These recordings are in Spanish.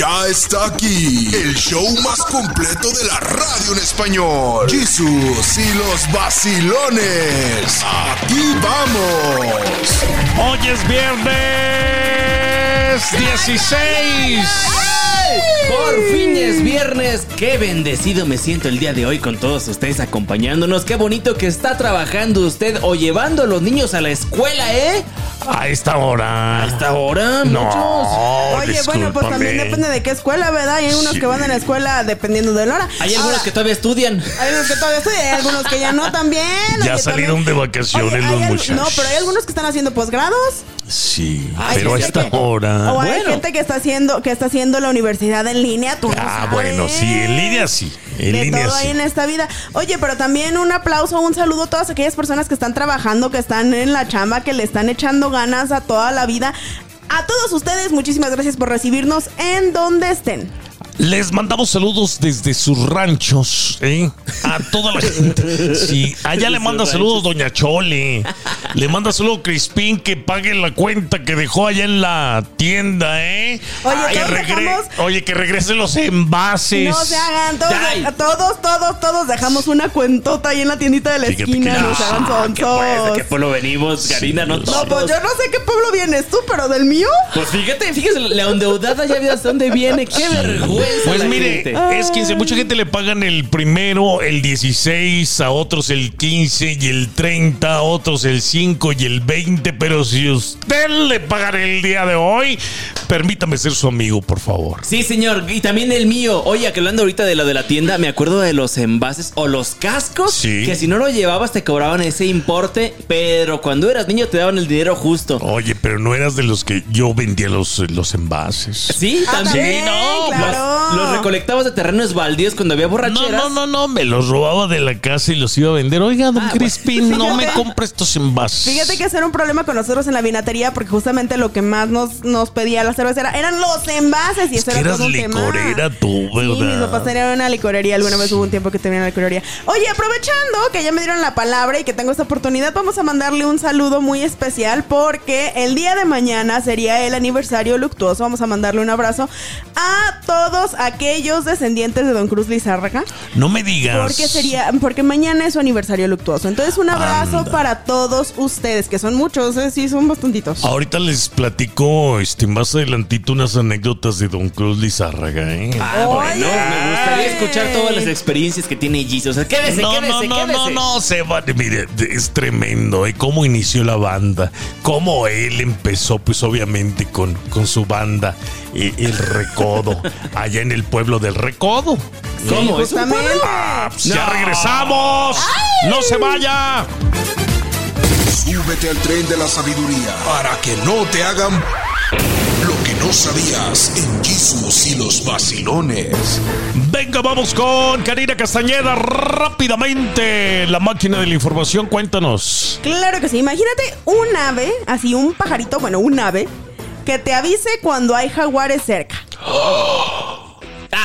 Ya está aquí el show más completo de la radio en español. Jesús y los vacilones. Aquí vamos. Hoy es viernes 16. Por fin es viernes. Qué bendecido me siento el día de hoy con todos ustedes acompañándonos. Qué bonito que está trabajando usted o llevando a los niños a la escuela, ¿eh? A esta hora. A esta hora, No. muchos. Oye, bueno, pues también depende de qué escuela, ¿verdad? Hay unos Sí. que van a la escuela dependiendo de la hora. Hay algunos Ahora, que todavía estudian. Hay unos que todavía estudian, hay algunos que ya no también. Ya salieron también- de vacaciones Oye, los muchachos. No, pero hay algunos que están haciendo posgrados. Sí, Hay pero a esta que- hora. O hay Bueno. gente que está haciendo que está haciendo la universidad en línea, tú no Ah, bueno, sí, en línea sí. En de línea todo sí. ahí en esta vida. Oye, pero también un aplauso, un saludo a todas aquellas personas que están trabajando, que están en la chamba, que le están echando ganas a toda la vida. A todos ustedes, muchísimas gracias por recibirnos en donde estén. Les mandamos saludos desde sus ranchos, ¿eh? A toda la gente. Sí, allá le manda saludos Doña Chole. Le manda saludos Crispín que pague la cuenta que dejó allá en la tienda, ¿eh? Oye, que todos dejamos- Oye, que regresen los envases. No se hagan, todos, todos, todos, todos dejamos una cuentota ahí en la tiendita de la Fíjate esquina. que- No se hagan Ah, ¿Qué pues? ¿De qué pueblo venimos, Karina? No, No, No, pues todos. yo no sé qué pueblo vienes tú, pero del mío. Pues fíjate, fíjese, la endeudada ya vio hasta dónde viene. Qué vergüenza. Pues la mire, gente. es 15. Mucha gente le pagan el primero, el 16, a otros el 15 y el 30, a otros el 5 y el 20. Pero si usted le paga el día de hoy, permítame ser su amigo, por favor. Sí, señor. Y también el mío. Oye, que hablando ahorita de lo de la tienda, me acuerdo de los envases o los cascos. Sí. Que si no lo llevabas te cobraban ese importe, pero cuando eras niño te daban el dinero justo. Oye, pero no eras de los que yo vendía los, los envases. Sí, Ah, también. no, claro. los, los recolectabas de terrenos baldíos cuando había No, borracheras. no, no, no, me los robaba de la casa y los iba a vender. Oiga, don Ah, Crispin, no me compre estos envases. Fíjate que ese era un problema con nosotros en la vinatería porque justamente lo que más nos, nos pedía la cervecera eran los envases y Es eso que era eras todo un tema. licorera tú, Sí, mis ¿verdad? papás tenían una licorería. Alguna vez hubo un tiempo que tenían una licorería. Oye, aprovechando que ya me dieron la palabra y que tengo esta oportunidad, vamos a mandarle un saludo muy especial porque el día de mañana sería el aniversario luctuoso. Vamos a mandarle un abrazo a todos aquellos descendientes de Don Cruz Lizárraga. No me digas. Porque sería, porque mañana es su aniversario luctuoso. Entonces, un abrazo Anda. para todos ustedes, que son muchos, ¿eh? sí, son bastantitos. Ahorita les platico este, más adelantito unas anécdotas de Don Cruz Lizárraga, ¿eh? Ah, bueno, me gustaría escuchar todas las experiencias que tiene Jesus. O sea, quédese, no, quédese, no, no, quédese. no, no, se va. Mire, es tremendo, ¿eh? Cómo inició la banda. Cómo él empezó, pues obviamente, con, con su banda, eh, El Recodo, allá en el pueblo del Recodo. ¿Cómo? ¿Es un Justamente. pueblo? Ah, pues ya No. regresamos. ¡No se vaya! Súbete al tren de la sabiduría para que no te hagan lo que no sabías en Jesús y los vacilones. Venga, vamos con Karina Castañeda rápidamente. La máquina de la información, cuéntanos. Claro que sí. Imagínate un ave, así un pajarito, bueno, un ave, que te avise cuando hay jaguares cerca. Ah,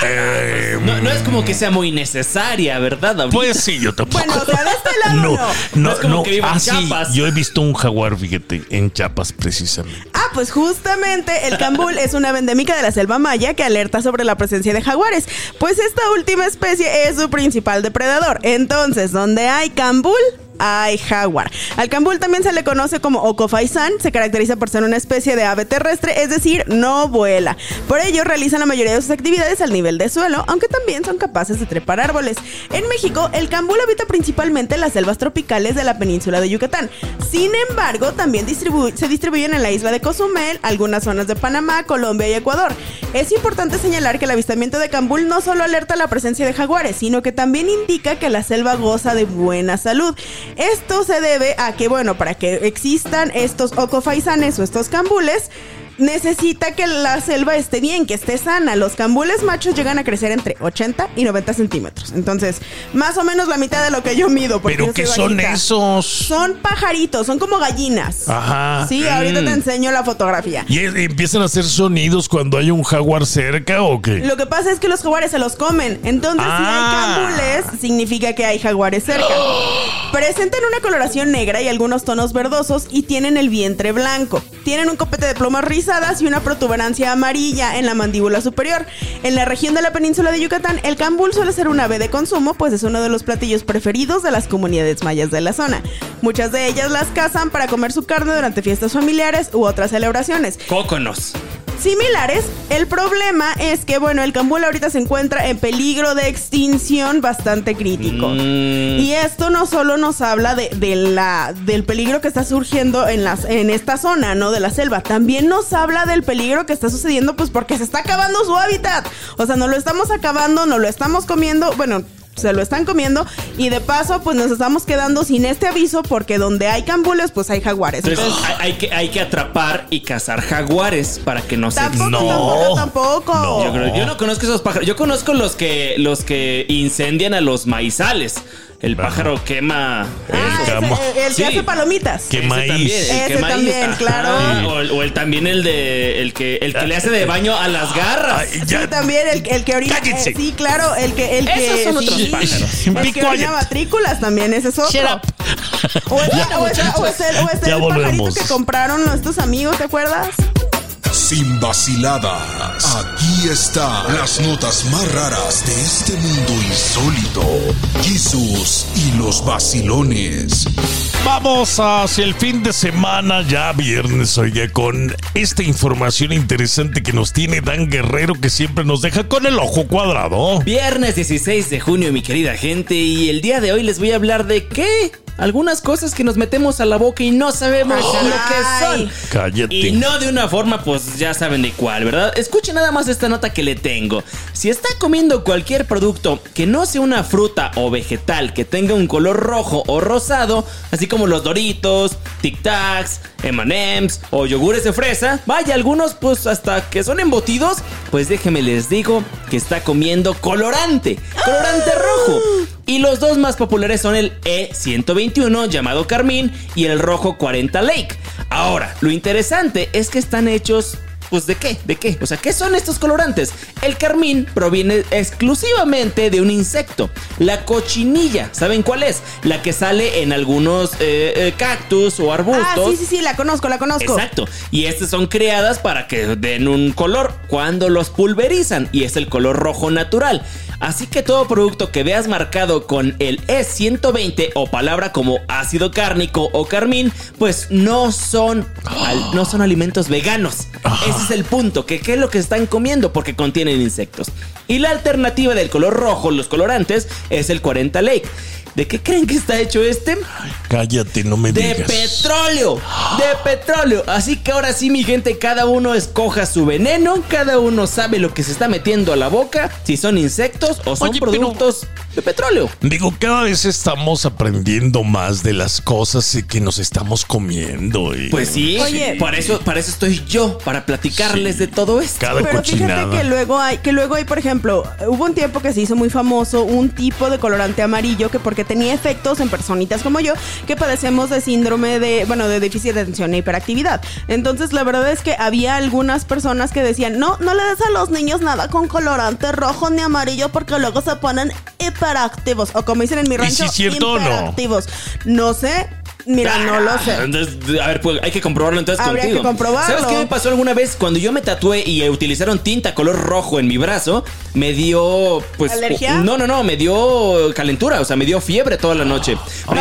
Eh, no, no es como que sea muy necesaria, ¿verdad? Ahorita. Pues sí, yo tampoco. Bueno, o sea, de este lado no. no, No no, es como no. que viva en Ah, sí, Chiapas. yo he visto un jaguar, fíjate, en Chiapas precisamente. Ah, pues justamente el cambul es una endémica de la selva maya que alerta sobre la presencia de jaguares. Pues esta última especie es su principal depredador. Entonces, donde hay cambul, hay jaguar. Al cambul también se le conoce como ocofaisán, se caracteriza por ser una especie de ave terrestre, es decir, no vuela. Por ello realizan la mayoría de sus actividades al nivel de suelo, aunque también son capaces de trepar árboles. En México, el cambul habita principalmente en las selvas tropicales de la península de Yucatán. Sin embargo, también se distribuyen en la isla de Cozumel, algunas zonas de Panamá, Colombia y Ecuador. Es importante señalar que el avistamiento de cambul no solo alerta la presencia de jaguares, sino que también indica que la selva goza de buena salud. Esto se debe a que, bueno, para que existan estos ocofaisanes o estos cambules, necesita que la selva esté bien, que esté sana. Los cambules machos llegan a crecer entre 80 y 90 centímetros. Entonces, más o menos la mitad de lo que yo mido. ¿Pero yo qué son esos? Son pajaritos, son como gallinas. Ajá. Sí, ahorita Mm. te enseño la fotografía. ¿Y empiezan a hacer sonidos cuando hay un jaguar cerca o qué? Lo que pasa es que los jaguares se los comen. Entonces, Ah. si hay cambules, significa que hay jaguares cerca. Presentan una coloración negra y algunos tonos verdosos y tienen el vientre blanco. Tienen un copete de plumas y una protuberancia amarilla en la mandíbula superior. En la región de la península de Yucatán, el cambul suele ser un ave de consumo, pues es uno de los platillos preferidos de las comunidades mayas de la zona. Muchas de ellas las cazan para comer su carne durante fiestas familiares u otras celebraciones. Cóconos. Similares, el problema es que, bueno, el cambul ahorita se encuentra en peligro de extinción bastante crítico. Mm. Y esto no solo nos habla de, de la, del peligro que está surgiendo en, las, en esta zona, ¿no? De la selva. También nos habla del peligro que está sucediendo, pues porque se está acabando su hábitat. O sea, no lo estamos acabando, no lo estamos comiendo. Bueno, se lo están comiendo y de paso pues nos estamos quedando sin este aviso porque donde hay cambules pues hay jaguares. Entonces Entonces, hay, hay que, hay que atrapar y cazar jaguares para que no se tampoco, No. tampoco, tampoco. No. Yo, creo- yo no conozco esos pájaros. Yo conozco los que los que incendian a los maizales. El pájaro quema. Ah, Cama. el, que hace palomitas. Que Ese maíz. también, el maíz. también, claro. O, el, o el también el de el que el que le hace de baño a las garras. Ay, Sí, también el, el que orina. Cállense. eh, sí, claro, el que. El Esos que son otros sí, pájaros. Matrículas también, ese es otro. Shut up. O es, o es- o es el, o es el Ya pajarito volvemos. que compraron nuestros amigos, ¿te acuerdas? Sin vaciladas. Aquí están las notas más raras de este mundo insólito. Jesús y los vacilones. Vamos hacia el fin de semana, ya viernes, oye, con esta información interesante que nos tiene Dan Guerrero, que siempre nos deja con el ojo cuadrado. Viernes 16 de junio, mi querida gente, y el día de hoy les voy a hablar de qué? Algunas cosas que nos metemos a la boca y no sabemos Ay, lo que son. Cállate. Y no de una forma, pues ya saben de cuál, ¿verdad? Escuchen nada más esta nota que le tengo. Si está comiendo cualquier producto que no sea una fruta o vegetal que tenga un color rojo o rosado, así como los Doritos, Tic Tacs, M&M's o yogures de fresa, vaya, algunos pues hasta que son embutidos, pues déjenme les digo que está comiendo colorante, colorante rojo. Y los dos más populares son el E121 llamado Carmín y el rojo 40 Lake. Ahora, lo interesante es que están hechos pues de qué, de qué, o sea, ¿qué son estos colorantes? El carmín proviene exclusivamente de un insecto, la cochinilla, ¿saben cuál es? La que sale en algunos eh, eh, cactus o arbustos. Ah, sí, sí, sí, la conozco, la conozco. Exacto. Y estas son creadas para que den un color cuando los pulverizan y es el color rojo natural. Así que todo producto que veas marcado con el E120 o palabra como ácido cárnico o carmín, pues no son, al- no son alimentos veganos. Ese es el punto, que qué es lo que están comiendo porque contienen insectos. Y la alternativa del color rojo, los colorantes, es el 40 Lake. ¿De qué creen que está hecho este? Cállate, no me De digas. petróleo, de petróleo. Así que ahora sí, mi gente, cada uno escoja su veneno, cada uno sabe lo que se está metiendo a la boca, si son insectos o son Oye, pero- productos de petróleo. Digo, cada vez estamos aprendiendo más de las cosas que nos estamos comiendo. y- Pues sí, Oye. para eso, para eso estoy yo, para platicarles Sí. de todo esto. Cada Pero cochinada. fíjate que luego hay, que luego hay, por ejemplo, hubo un tiempo que se hizo muy famoso un tipo de colorante amarillo que porque tenía efectos en personitas como yo que padecemos de síndrome de, bueno, de déficit de atención e hiperactividad. Entonces, la verdad es que había algunas personas que decían, no, no le des a los niños nada con colorante rojo ni amarillo porque luego se ponen hiperactivos. O como dicen en mi ¿Y rancho, si cierto no? hiperactivos. No sé, mira, no lo sé. Entonces, a ver, pues hay que comprobarlo entonces Habría contigo. que comprobarlo. ¿Sabes qué me pasó alguna vez? Cuando yo me tatué y utilizaron tinta color rojo en mi brazo, me dio, pues... ¿Alergia? No, no, no, me dio calentura, o sea, me dio fiebre toda la noche.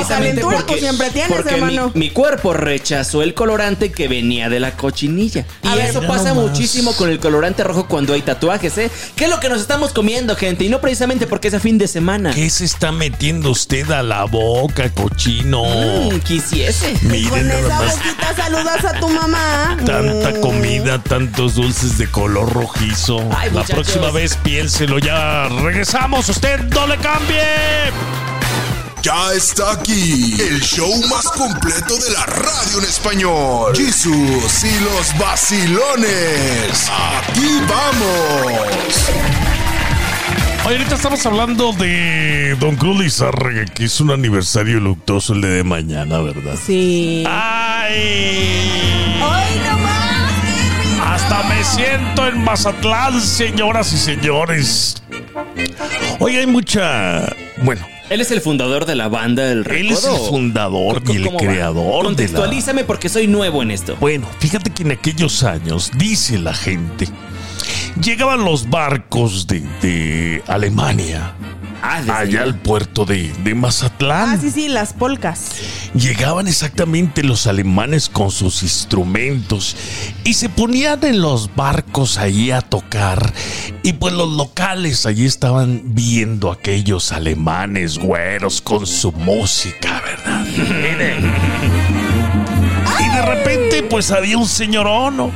calentura, pues, siempre tienes, porque mi, hermano. mi cuerpo rechazó el colorante que venía de la cochinilla. Y A ver, eso mira pasa nomás. muchísimo con el colorante rojo cuando hay tatuajes, ¿eh? ¿Qué es lo que nos estamos comiendo, gente? Y no precisamente porque es a fin de semana. ¿Qué se está metiendo usted a la boca, cochino? Mm, quisiese. Mire Con esa más. boquita saludas a tu mamá. Tanta Mm. comida, tantos dulces de color rojizo. Ay, la próxima vez piénselo ya. Regresamos, usted no le cambie. Ya está aquí el show más completo de la radio en español. Jesús y los vacilones. Aquí vamos. Oye, ahorita estamos hablando de Don Cruz Lizárraga, que es un aniversario luctuoso el de mañana, ¿verdad? Sí. ¡Ay! ¡Ay! Hasta me siento en Mazatlán, señoras y señores. Hoy hay mucha... Bueno, Él es el fundador de la banda del Él es Recodo. el fundador ¿Cómo- y el creador de la... Contextualízame porque soy nuevo en esto. Bueno, fíjate que en aquellos años, dice la gente, llegaban los barcos de, de Alemania Ah, desde allá al puerto de, de Mazatlán. Ah, sí, sí, las polcas. Llegaban exactamente los alemanes con sus instrumentos y se ponían en los barcos allí a tocar. Y pues los locales allí estaban viendo a aquellos alemanes güeros con su música, ¿verdad? Miren. Y de repente pues había un señorón, ¿no?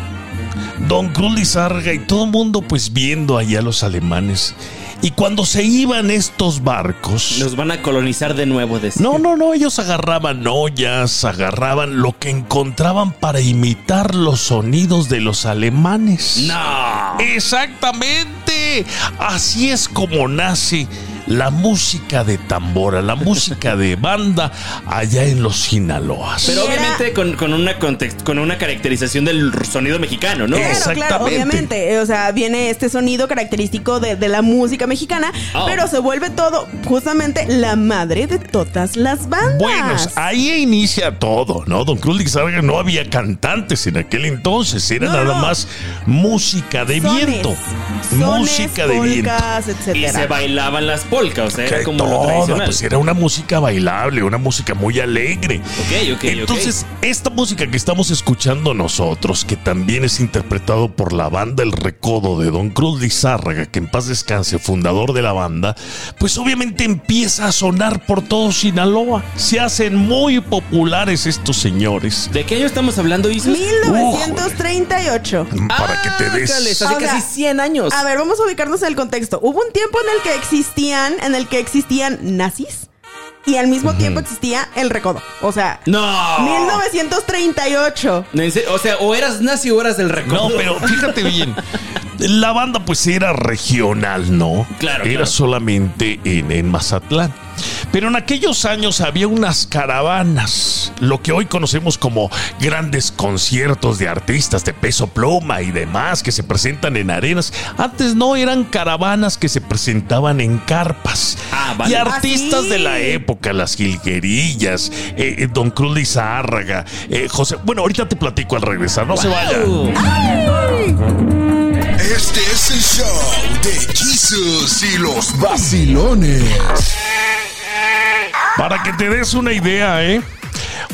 Don Cruz Lizarga y todo el mundo pues viendo allá a los alemanes. Y cuando se iban estos barcos... Nos van a colonizar de nuevo. decía. No, no, no, ellos agarraban ollas, agarraban lo que encontraban para imitar los sonidos de los alemanes. No. Exactamente. Así es como nace la música de tambora, la música de banda allá en los Sinaloas. Pero obviamente con, con una context- con una caracterización del sonido mexicano, ¿no? Claro, claro, Exactamente. obviamente. O sea, viene este sonido característico de, de la música mexicana, Oh. pero se vuelve todo justamente la madre de todas las bandas. Bueno, ahí inicia todo, ¿no? Don Cruz Lizarga no había cantantes en aquel entonces, era No, nada no. más música de Sones, viento. sones, música de viento. Y se bailaban las polcas, o sea, era como lo todo, tradicional. pues era una música bailable, una música muy alegre. Ok, ok. Entonces, esta música que estamos escuchando nosotros, que también es interpretado por la banda El Recodo de Don Cruz Lizárraga, que en paz descanse, fundador de la banda, pues obviamente empieza a sonar por todo Sinaloa. Se hacen muy populares estos señores. ¿De qué año estamos hablando, Isus? 1938. Para que te des... Ándale, hace O sea, casi 100 años. A ver, vamos a ubicarnos en el contexto. Hubo un tiempo en el que existían, en el que existían nazis y al mismo tiempo existía el recodo. O sea, No. 1938. No, en serio, O sea, o eras nazi o eras del recodo. No, pero fíjate bien. La banda pues era regional, ¿no? Claro, Era claro. solamente en, en Mazatlán. Pero en aquellos años había unas caravanas, lo que hoy conocemos como grandes conciertos de artistas de peso pluma y demás que se presentan en arenas. Antes no eran caravanas que se presentaban en carpas. Ah, vale. Y artistas Ah, sí. de la época, las jilguerillas, eh, eh, Don Cruz Lizárraga, eh, José. Bueno, ahorita te platico al regresar, no se vaya. Wow. Este es el show de Jesus y los vacilones. Para que te des una idea, ¿eh?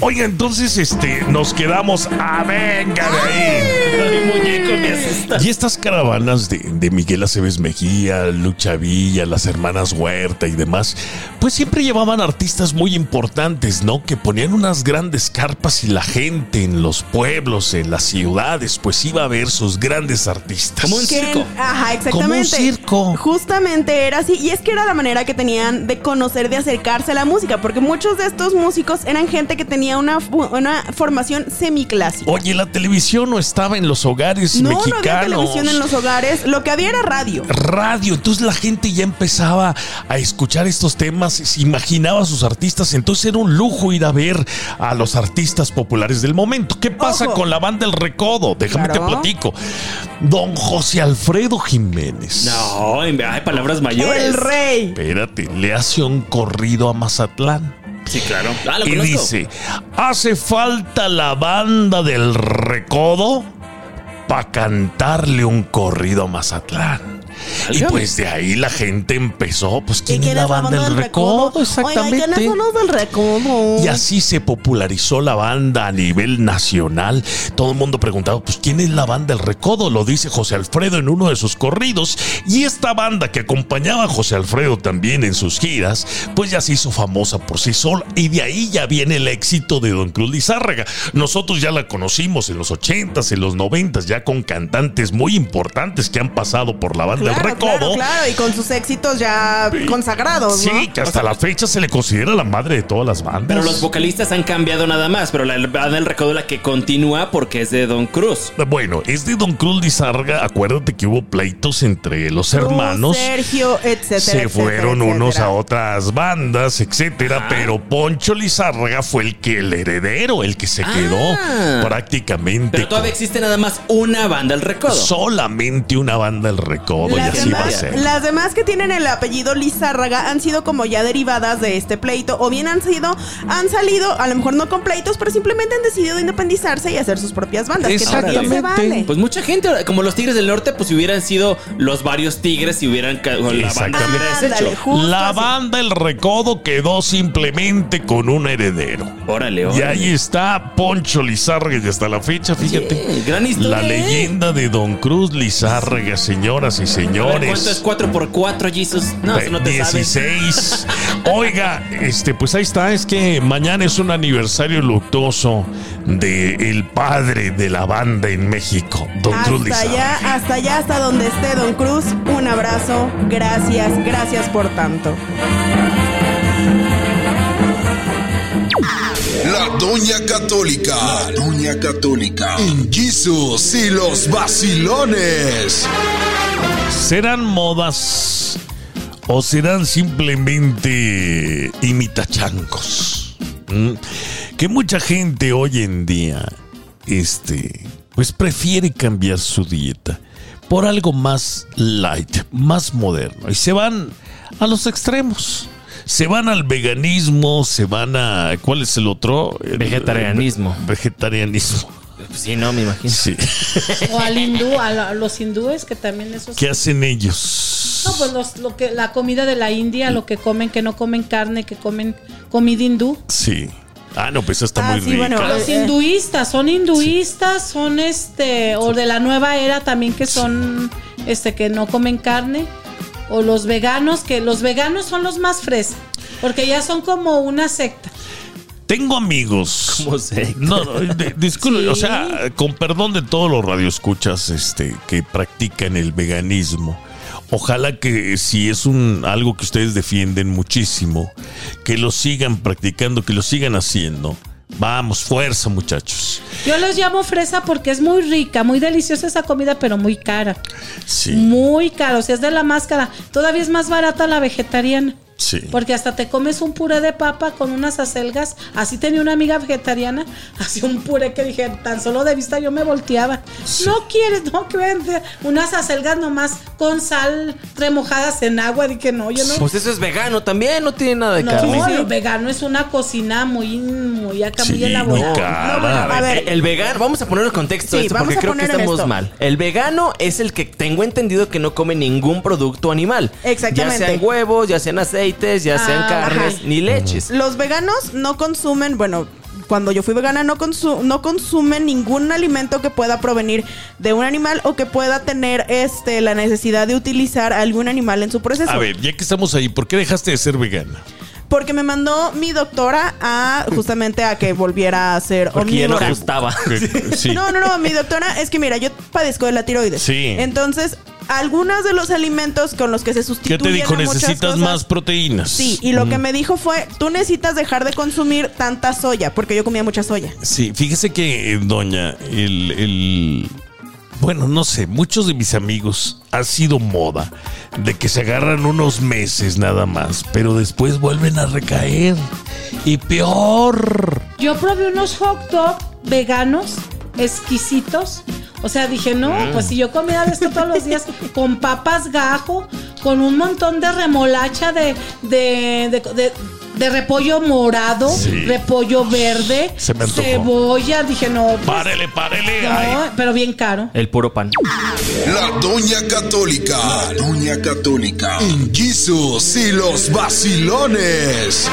Oiga, entonces este, nos quedamos a venga de ahí. Ay, muñeco, me asusta. Y estas caravanas de, de Miguel Aceves Mejía, Lucha Villa, las hermanas Huerta y demás, pues siempre llevaban artistas muy importantes, ¿no? Que ponían unas grandes carpas y la gente en los pueblos, en las ciudades, pues iba a ver sus grandes artistas. Como un circo. Ajá, exactamente. Como un circo. Justamente era así. Y es que era la manera que tenían de conocer, de acercarse a la música. Porque muchos de estos músicos eran gente que tenía una, una formación semiclásica. Oye, la televisión no estaba en los hogares no, no mexicanos. había televisión en los hogares. Lo que había era radio. radio. Entonces la gente ya empezaba a escuchar estos temas, se imaginaba a sus artistas. Entonces era un lujo ir a ver a los artistas populares del momento. ¿Qué pasa Ojo. con la banda El Recodo? Déjame Claro. te platico. Don José Alfredo Jiménez. No, hay palabras mayores. El rey. Espérate, le hace un corrido a Mazatlán. Sí, claro. Ah, lo y conozco. dice, hace falta la banda del recodo para cantarle un corrido a Mazatlán. Y pues de ahí la gente empezó, pues ¿quién ¿Y es la banda del recodo? Oiga, Exactamente. ¿quiénes son los del recodo? Y así se popularizó la banda a nivel nacional. Todo el mundo preguntaba, pues, ¿quién es la banda El Recodo? Lo dice José Alfredo en uno de sus corridos. Y esta banda que acompañaba a José Alfredo también en sus giras, pues ya se hizo famosa por sí sola. Y de ahí ya viene el éxito de Don Cruz Lizárraga. Nosotros ya la conocimos en los 80s, en los 90s, ya con cantantes muy importantes que han pasado por la banda Claro, El Recodo. claro, claro, y con sus éxitos ya consagrados, ¿no? Sí, que hasta la fecha se le considera la madre de todas las bandas. Pero los vocalistas han cambiado nada más, pero la banda del recodo es la que continúa porque es de Don Cruz. Bueno, es de Don Cruz Lizarga. Acuérdate que hubo pleitos entre los Cruz, hermanos. Sergio, etcétera. Se etcétera, fueron unos etcétera. a otras bandas, etcétera. Ajá. Pero Poncho Lizárraga fue el que el heredero, el que se Ah. quedó prácticamente. Pero todavía con- existe nada más un una banda el recodo. Solamente una banda el recodo y Las así va a demás, ser. las demás que tienen el apellido Lizárraga han sido como ya derivadas de este pleito o bien han sido han salido a lo mejor no con pleitos pero simplemente han decidido independizarse y hacer sus propias bandas que también se Exactamente. vale. Pues mucha gente, como los Tigres del Norte, pues si hubieran sido los varios Tigres, si hubieran la banda justo La así. banda El Recodo quedó simplemente con un heredero. Órale, Y órale. ahí está Poncho Lizárraga y hasta la fecha, fíjate. Oye, gran historia, La ¿eh? leyenda de Don Cruz Lizárraga, señoras y ver, señores. ¿Cuánto es 4x4, Jesus? No, eso no te sabes. 16. Oiga, este, pues ahí está. Es que mañana es un aniversario luctuoso de el padre de la banda en México, Don Cruz Hasta Lizárraga. allá, hasta allá, hasta donde esté Don Cruz. Un abrazo. Gracias, gracias por tanto. La Doña Católica. La Doña Católica. En Jesus y los vacilones. ¿Serán modas o serán simplemente imitachancos? ¿Mm? Que mucha gente hoy en día, este, pues prefiere cambiar su dieta por algo más light, más moderno. Y se van a los extremos. Se van al veganismo, se van a... ¿Cuál es el otro? Vegetarianismo. Vegetarianismo. Pues sí, no, me imagino. Sí. O al hindú, a, los hindúes que también esos. ¿Qué hacen ellos? No, pues los- lo que, la comida de la India, lo que comen, que no comen carne, que comen comida hindú. Sí. Ah, no, pues está Ah, muy sí, rica. bueno, Los Eh, hinduistas, son hinduistas, son este, o de la nueva era también que son, este, que no comen carne. O los veganos, que los veganos son los más frescos, porque ya son como una secta. Tengo amigos. ¿Cómo sé? No, no, disculpe, Sí. o sea, con perdón de todos los radioescuchas este, que practican el veganismo. Ojalá que si es un algo que ustedes defienden muchísimo, que lo sigan practicando, que lo sigan haciendo. Vamos, fuerza, muchachos. Yo los llamo fresa porque es muy rica, muy deliciosa esa comida, pero muy cara. Sí, Muy cara, o sea, es de la máscara. Todavía es más barata la vegetariana. Sí. Porque hasta te comes un puré de papa con unas acelgas. Así tenía una amiga vegetariana. Hacía un puré que dije, tan solo de vista yo me volteaba. No quieres, no que vende unas acelgas nomás con sal remojadas en agua. Dije, no, yo no. Pues eso es vegano también, no tiene nada de no, carne. lo vegano es una cocina muy, muy acá, muy Sí, elaborada. muy cara. No, bueno, a ver. El vegano, vamos a poner en contexto Sí, esto porque a creo que estamos esto. mal. El vegano es el que tengo entendido que no come ningún producto animal. Exactamente. Ya sean huevos, ya sean aceites, ya sean Ah, carnes, ajá. ni leches. Los veganos no consumen, bueno, cuando yo fui vegana no, consu- no consumen ningún alimento que pueda provenir de un animal o que pueda tener este la necesidad de utilizar algún animal en su proceso. A ver, ya que estamos ahí, ¿por qué dejaste de ser vegana? Porque me mandó mi doctora a justamente a que volviera a ser Porque ya no omnívora. gustaba. Sí. No, no, no, mi doctora es que mira, yo padezco de la tiroides. Sí. Entonces, algunos de los alimentos con los que se ¿Qué sustituyen te dijo? Necesitas cosas- más proteínas. Sí, y lo que me dijo fue, tú necesitas dejar de consumir tanta soya, porque yo comía mucha soya. Sí, fíjese que, eh, doña, el, el- Bueno, no sé, muchos de mis amigos ha sido moda de que se agarran unos meses nada más, pero después vuelven a recaer. Y peor. Yo probé unos hot dog veganos exquisitos. O sea, dije, no, Mm. pues si yo comía de esto todos los días con papas gajo, con un montón de remolacha de, de, de, de- de repollo morado, Sí. repollo verde, Se me cebolla, dije, no, pues, Párele, párele. no, Ay. pero bien caro. El puro pan. La Doña Católica. La Doña Católica. En Jesus y los vacilones.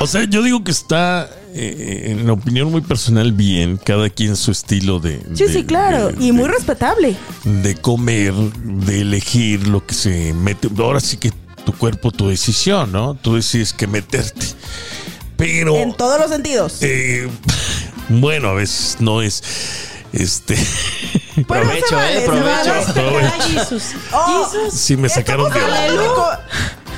O sea, yo digo que está, eh, en la opinión muy personal, bien, cada quien su estilo de. Sí, de- sí, claro, de- y muy de- respetable. de comer, de elegir lo que se mete. Ahora sí que tu cuerpo, tu decisión, ¿no? Tú decides que meterte. Pero, En todos los sentidos. eh, bueno, a veces no es, este, provecho, vale, eh, provecho. Oh, sí me sacaron de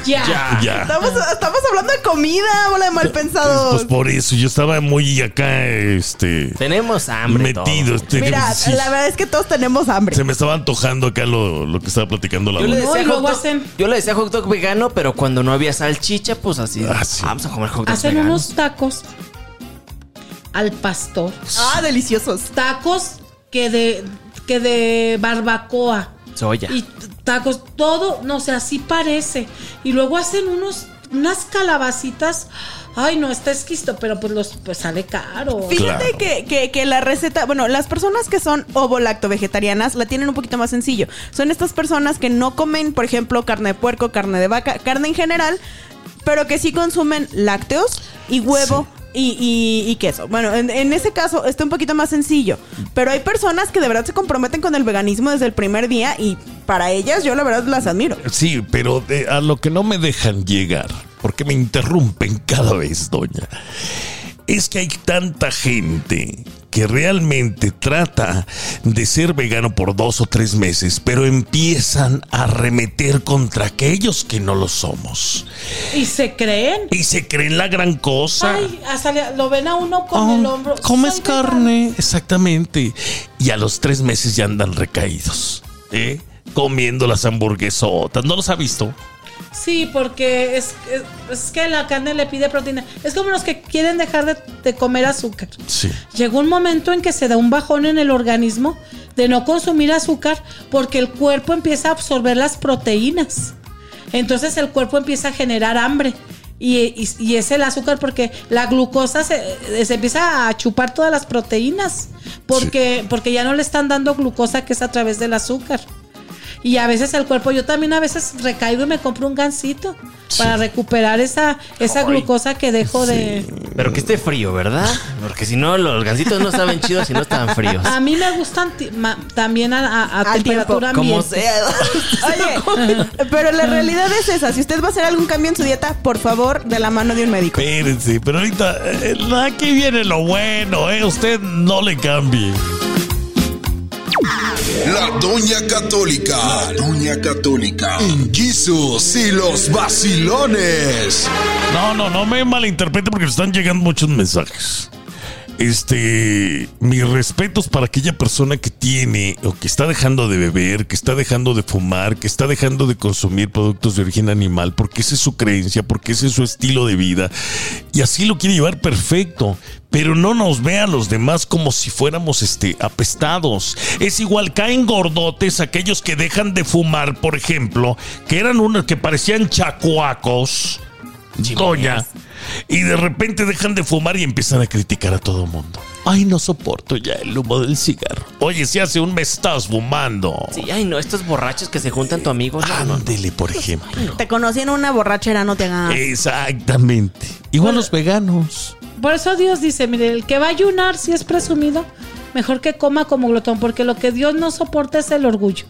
Ya. Ya. Ya. Estamos, estamos hablando de comida, bola de mal pensados. Pues por eso yo estaba muy acá, este, Tenemos hambre. metido. todos. este, Mira, sí, la verdad es que todos tenemos hambre. se me estaba antojando acá lo, lo que estaba platicando la Yo le. No, decía hot dog, yo le decía hot dog vegano, pero cuando no había salchicha, pues así. Ah, sí. Vamos a comer hot dogs Hacen veganos. unos tacos al pastor. Ah, deliciosos. Tacos que de que de barbacoa. Soya. Y tacos, todo, no sé, así parece. Y luego hacen unos, unas calabacitas. Ay, no, está exquisito, pero pues los pues sale caro. Fíjate Claro. que, que- que la receta, bueno, las personas que son ovo-lacto vegetarianas la tienen un poquito más sencillo. Son estas personas que no comen, por ejemplo, carne de puerco, carne de vaca, carne en general, pero que sí consumen lácteos y huevo. Y, y- y queso. Bueno, en, en ese caso está un poquito más sencillo. Pero hay personas que de verdad se comprometen con el veganismo desde el primer día y para ellas yo la verdad las admiro. Sí, pero de- a lo que no me dejan llegar, porque me interrumpen cada vez, doña, es que hay tanta gente que realmente trata de ser vegano por dos o tres meses, pero empiezan a arremeter contra aquellos que no lo somos. Y se creen. Y se creen la gran cosa. Ay, hasta lo ven a uno con Ah, el hombro. Comes vegano. carne, exactamente. Y a los tres meses ya andan recaídos, ¿eh? Comiendo las hamburguesotas. ¿No los ha visto? Sí, porque es, es, es que la carne le pide proteína. Es como los que quieren dejar de, de comer azúcar. Sí. Llegó un momento en que se da un bajón en el organismo de no consumir azúcar porque el cuerpo empieza a absorber las proteínas. Entonces el cuerpo empieza a generar hambre. Y, y- y es el azúcar porque la glucosa se, se empieza a chupar todas las proteínas. Porque, porque ya no le están dando glucosa que es a través del azúcar. Y a veces el cuerpo, yo también a veces recaigo y me compro un gansito para recuperar esa, esa Ay. glucosa que dejo de... Pero que esté frío, ¿verdad? Porque si no, los gancitos no saben chidos si no estaban fríos. A mí me gustan también a, a- a Al temperatura tiempo, como ambiente. sea. Oye, pero la realidad es esa. Si usted va a hacer algún cambio en su dieta, por favor, de la mano de un médico. Espérense, pero ahorita eh, aquí viene lo bueno, ¿eh? Usted no le cambie. La Doña Católica. La Doña Católica. Jesus y los vacilones. No, no, no me malinterprete porque me están llegando muchos mensajes. Este, mis respetos para aquella persona que tiene o que está dejando de beber, que está dejando de fumar, que está dejando de consumir productos de origen animal, porque esa es su creencia, porque ese es su estilo de vida. Y así lo quiere llevar perfecto. Pero no nos vean los demás como si fuéramos este, apestados. Es igual, caen gordotes aquellos que dejan de fumar, por ejemplo, que eran unos que parecían chacuacos. Doña. Y de repente dejan de fumar y empiezan a criticar a todo el mundo. Ay, no soporto ya el humo del cigarro. Oye, si hace un mes estás fumando. Sí, ay, no, estos borrachos que se juntan tu amigos. no, no, no. Ándele, por ejemplo. Te conocí en una borrachera, no te hagas. Exactamente. Igual los veganos. Por eso Dios dice, mire, el que va a ayunar si es presumido, mejor que coma como glotón, porque lo que Dios no soporta es el orgullo.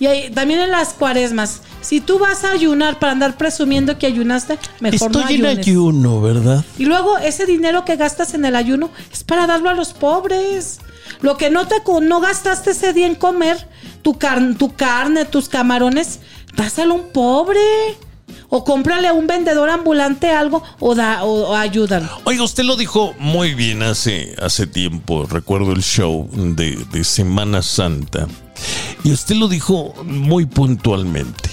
Y ahí, también en las cuaresmas, si tú vas a ayunar para andar presumiendo que ayunaste, mejor no Estoy en ayunes. ayuno, ¿verdad? Y luego ese dinero que gastas en el ayuno es para darlo a los pobres. Lo que no te no gastaste ese día en comer, tu, car- tu carne, tus camarones, dáselo a un pobre. O cómprale a un vendedor ambulante algo o, da, o, o ayúdalo. Oiga, usted lo dijo muy bien hace, hace tiempo. Recuerdo el show de, de Semana Santa. Y usted lo dijo muy puntualmente.